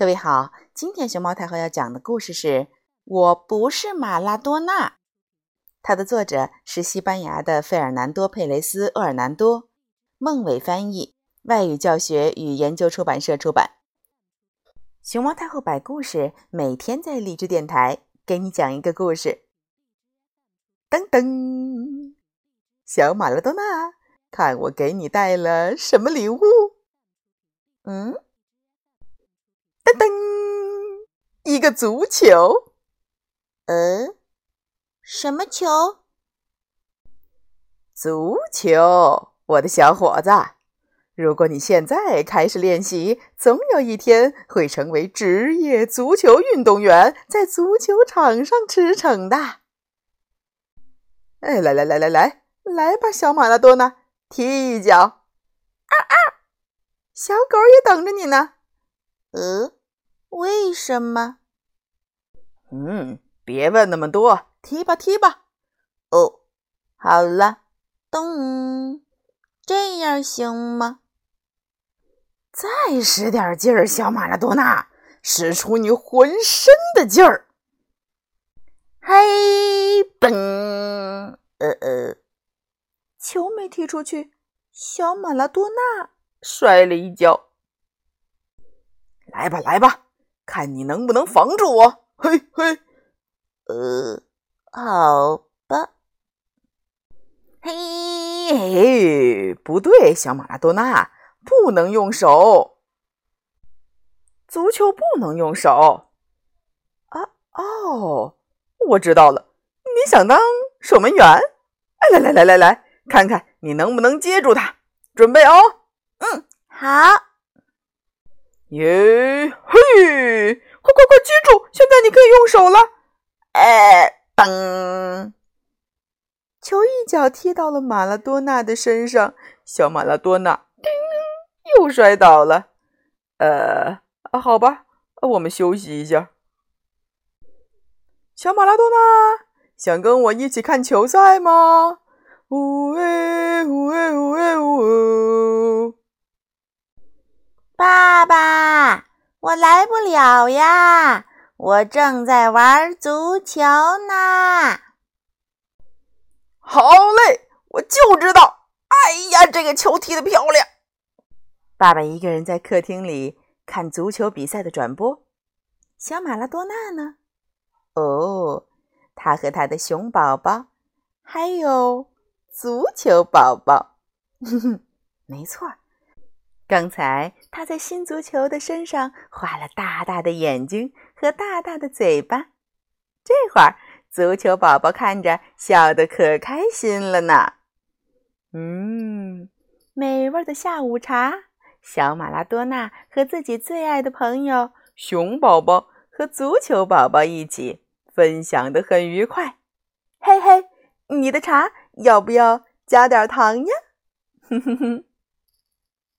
各位好，今天熊猫太后要讲的故事是《我不是马拉多纳》，它的作者是西班牙的费尔南多·佩雷斯·厄尔南多，孟伟翻译，外语教学与研究出版社出版。熊猫太后摆故事，每天在励志电台给你讲一个故事。噔噔，小马拉多纳，看我给你带了什么礼物？嗯。噔噔，一个足球。嗯，什么球？足球，我的小伙子。如果你现在开始练习，总有一天会成为职业足球运动员，在足球场上驰骋的。哎，来来来来来，来吧，小马拉多纳，踢一脚。啊啊！小狗也等着你呢。呃。为什么？嗯，别问那么多，踢吧踢吧。哦，好了，咚，这样行吗？再使点劲儿，小马拉多纳，使出你浑身的劲儿。嘿，嘣，呃呃，球没踢出去，小马拉多纳摔了一跤。来吧，来吧。看你能不能防住我！嘿嘿，呃，好吧。嘿，不对，小马拉多纳不能用手，足球不能用手。啊哦，我知道了，你想当守门员？哎，来来来来来，看看你能不能接住他。准备哦。嗯，好。耶嘿！快快快接住！现在你可以用手了。哎，噔！球一脚踢到了马拉多纳的身上，小马拉多纳叮又摔倒了。呃，好吧，我们休息一下。小马拉多纳想跟我一起看球赛吗？呜哎呜哎呜哎呜！爸爸，我来不了呀，我正在玩足球呢。好嘞，我就知道。哎呀，这个球踢得漂亮！爸爸一个人在客厅里看足球比赛的转播。小马拉多纳呢？哦，他和他的熊宝宝，还有足球宝宝。哼哼，没错。刚才他在新足球的身上画了大大的眼睛和大大的嘴巴，这会儿足球宝宝看着笑得可开心了呢。嗯，美味的下午茶，小马拉多纳和自己最爱的朋友熊宝宝和足球宝宝一起分享的很愉快。嘿嘿，你的茶要不要加点糖呀？哼哼哼。